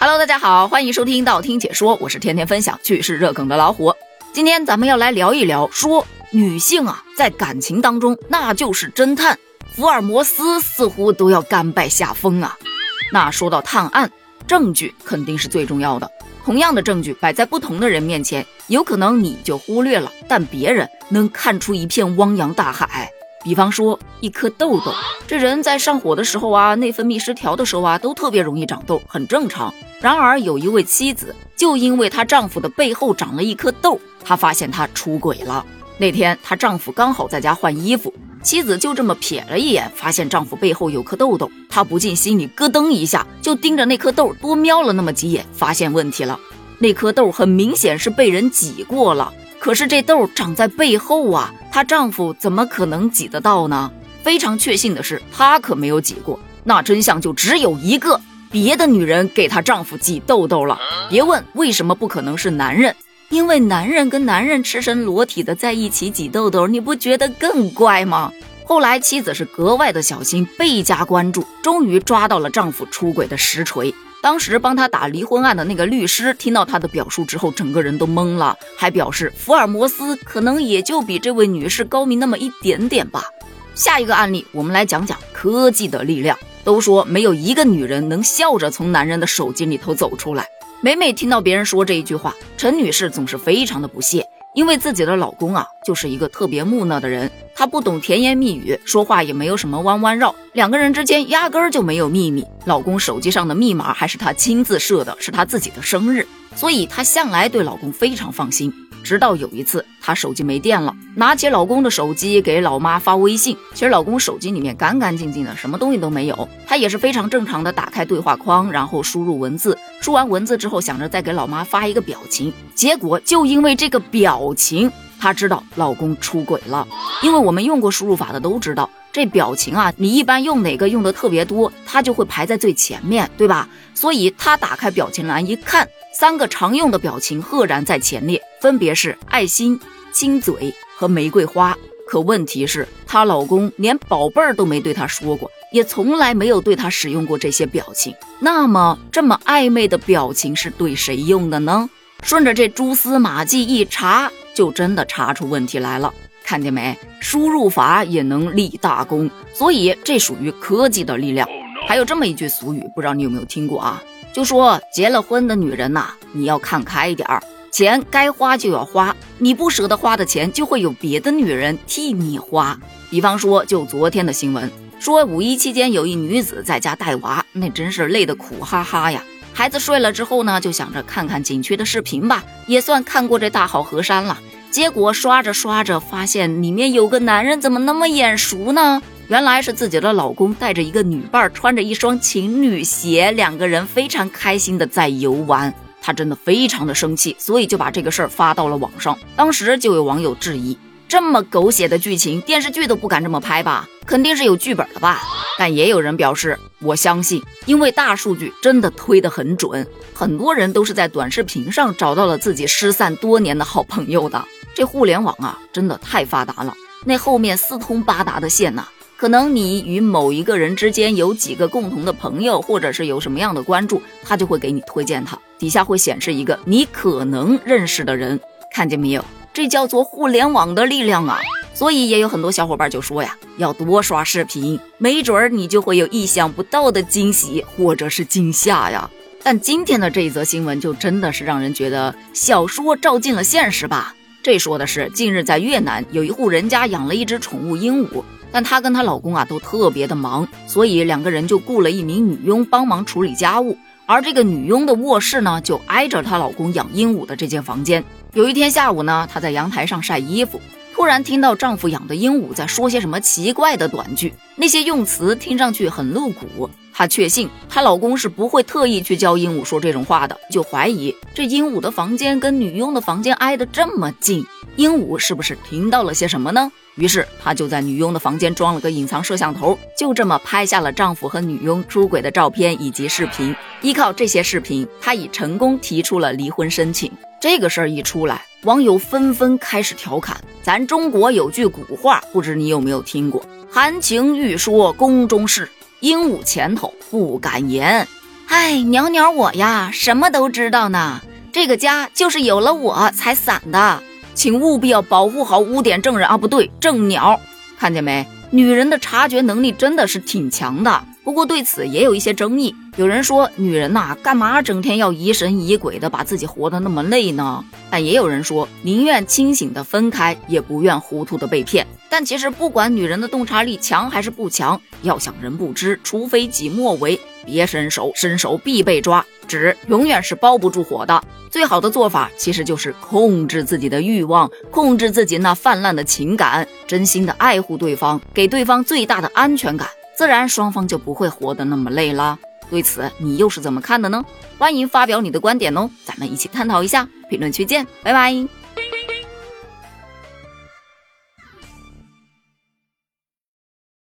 Hello，大家好，欢迎收听道听解说，我是天天分享趣事热梗的老虎。今天咱们要来聊一聊，说女性啊，在感情当中那就是侦探，福尔摩斯似乎都要甘拜下风啊。那说到探案，证据肯定是最重要的。同样的证据摆在不同的人面前，有可能你就忽略了，但别人能看出一片汪洋大海。比方说一颗痘痘，这人在上火的时候啊，内分泌失调的时候啊，都特别容易长痘，很正常。然而有一位妻子，就因为她丈夫的背后长了一颗痘，她发现他出轨了。那天她丈夫刚好在家换衣服，妻子就这么瞥了一眼，发现丈夫背后有颗痘痘，她不禁心里咯噔一下，就盯着那颗痘多瞄了那么几眼，发现问题了，那颗痘很明显是被人挤过了。可是这痘长在背后啊，她丈夫怎么可能挤得到呢？非常确信的是，她可没有挤过。那真相就只有一个：别的女人给她丈夫挤痘痘了。别问为什么不可能是男人，因为男人跟男人赤身裸体的在一起挤痘痘，你不觉得更怪吗？后来妻子是格外的小心，倍加关注，终于抓到了丈夫出轨的实锤。当时帮他打离婚案的那个律师听到他的表述之后，整个人都懵了，还表示福尔摩斯可能也就比这位女士高明那么一点点吧。下一个案例，我们来讲讲科技的力量。都说没有一个女人能笑着从男人的手机里头走出来。每每听到别人说这一句话，陈女士总是非常的不屑。因为自己的老公啊，就是一个特别木讷的人，他不懂甜言蜜语，说话也没有什么弯弯绕，两个人之间压根儿就没有秘密。老公手机上的密码还是他亲自设的，是他自己的生日，所以她向来对老公非常放心。直到有一次，她手机没电了，拿起老公的手机给老妈发微信。其实老公手机里面干干净净的，什么东西都没有。她也是非常正常的打开对话框，然后输入文字。输完文字之后，想着再给老妈发一个表情。结果就因为这个表情，她知道老公出轨了。因为我们用过输入法的都知道，这表情啊，你一般用哪个用的特别多，它就会排在最前面，对吧？所以她打开表情栏一看。三个常用的表情赫然在前列，分别是爱心、亲嘴和玫瑰花。可问题是，她老公连宝贝儿都没对她说过，也从来没有对她使用过这些表情。那么，这么暧昧的表情是对谁用的呢？顺着这蛛丝马迹一查，就真的查出问题来了。看见没？输入法也能立大功，所以这属于科技的力量。还有这么一句俗语，不知道你有没有听过啊？就说结了婚的女人呐，你要看开点儿，钱该花就要花，你不舍得花的钱，就会有别的女人替你花。比方说，就昨天的新闻，说五一期间有一女子在家带娃，那真是累得苦哈哈呀。孩子睡了之后呢，就想着看看景区的视频吧，也算看过这大好河山了。结果刷着刷着，发现里面有个男人，怎么那么眼熟呢？原来是自己的老公带着一个女伴，穿着一双情侣鞋，两个人非常开心的在游玩。她真的非常的生气，所以就把这个事儿发到了网上。当时就有网友质疑：这么狗血的剧情，电视剧都不敢这么拍吧？肯定是有剧本的吧？但也有人表示：我相信，因为大数据真的推得很准，很多人都是在短视频上找到了自己失散多年的好朋友的。这互联网啊，真的太发达了，那后面四通八达的线呐。可能你与某一个人之间有几个共同的朋友，或者是有什么样的关注，他就会给你推荐他，底下会显示一个你可能认识的人，看见没有？这叫做互联网的力量啊！所以也有很多小伙伴就说呀，要多刷视频，没准儿你就会有意想不到的惊喜或者是惊吓呀。但今天的这一则新闻就真的是让人觉得小说照进了现实吧？这说的是近日在越南有一户人家养了一只宠物鹦鹉。但她跟她老公啊都特别的忙，所以两个人就雇了一名女佣帮忙处理家务。而这个女佣的卧室呢，就挨着她老公养鹦鹉的这间房间。有一天下午呢，她在阳台上晒衣服，突然听到丈夫养的鹦鹉在说些什么奇怪的短句，那些用词听上去很露骨。她确信她老公是不会特意去教鹦鹉说这种话的，就怀疑这鹦鹉的房间跟女佣的房间挨得这么近，鹦鹉是不是听到了些什么呢？于是她就在女佣的房间装了个隐藏摄像头，就这么拍下了丈夫和女佣出轨的照片以及视频。依靠这些视频，她已成功提出了离婚申请。这个事儿一出来，网友纷纷开始调侃：“咱中国有句古话，不知你有没有听过？含情欲说宫中事，鹦鹉前头不敢言。”哎，鸟鸟我呀，什么都知道呢。这个家就是有了我才散的，请务必要保护好污点证人啊！不对，证鸟，看见没？女人的察觉能力真的是挺强的。不过对此也有一些争议，有人说女人呐，干嘛整天要疑神疑鬼的，把自己活得那么累呢？但也有人说，宁愿清醒的分开，也不愿糊涂的被骗。但其实不管女人的洞察力强还是不强，要想人不知，除非己莫为。别伸手，伸手必被抓。纸永远是包不住火的。最好的做法其实就是控制自己的欲望，控制自己那泛滥的情感，真心的爱护对方，给对方最大的安全感，自然双方就不会活得那么累了。对此，你又是怎么看的呢？欢迎发表你的观点哦，咱们一起探讨一下。评论区见，拜拜。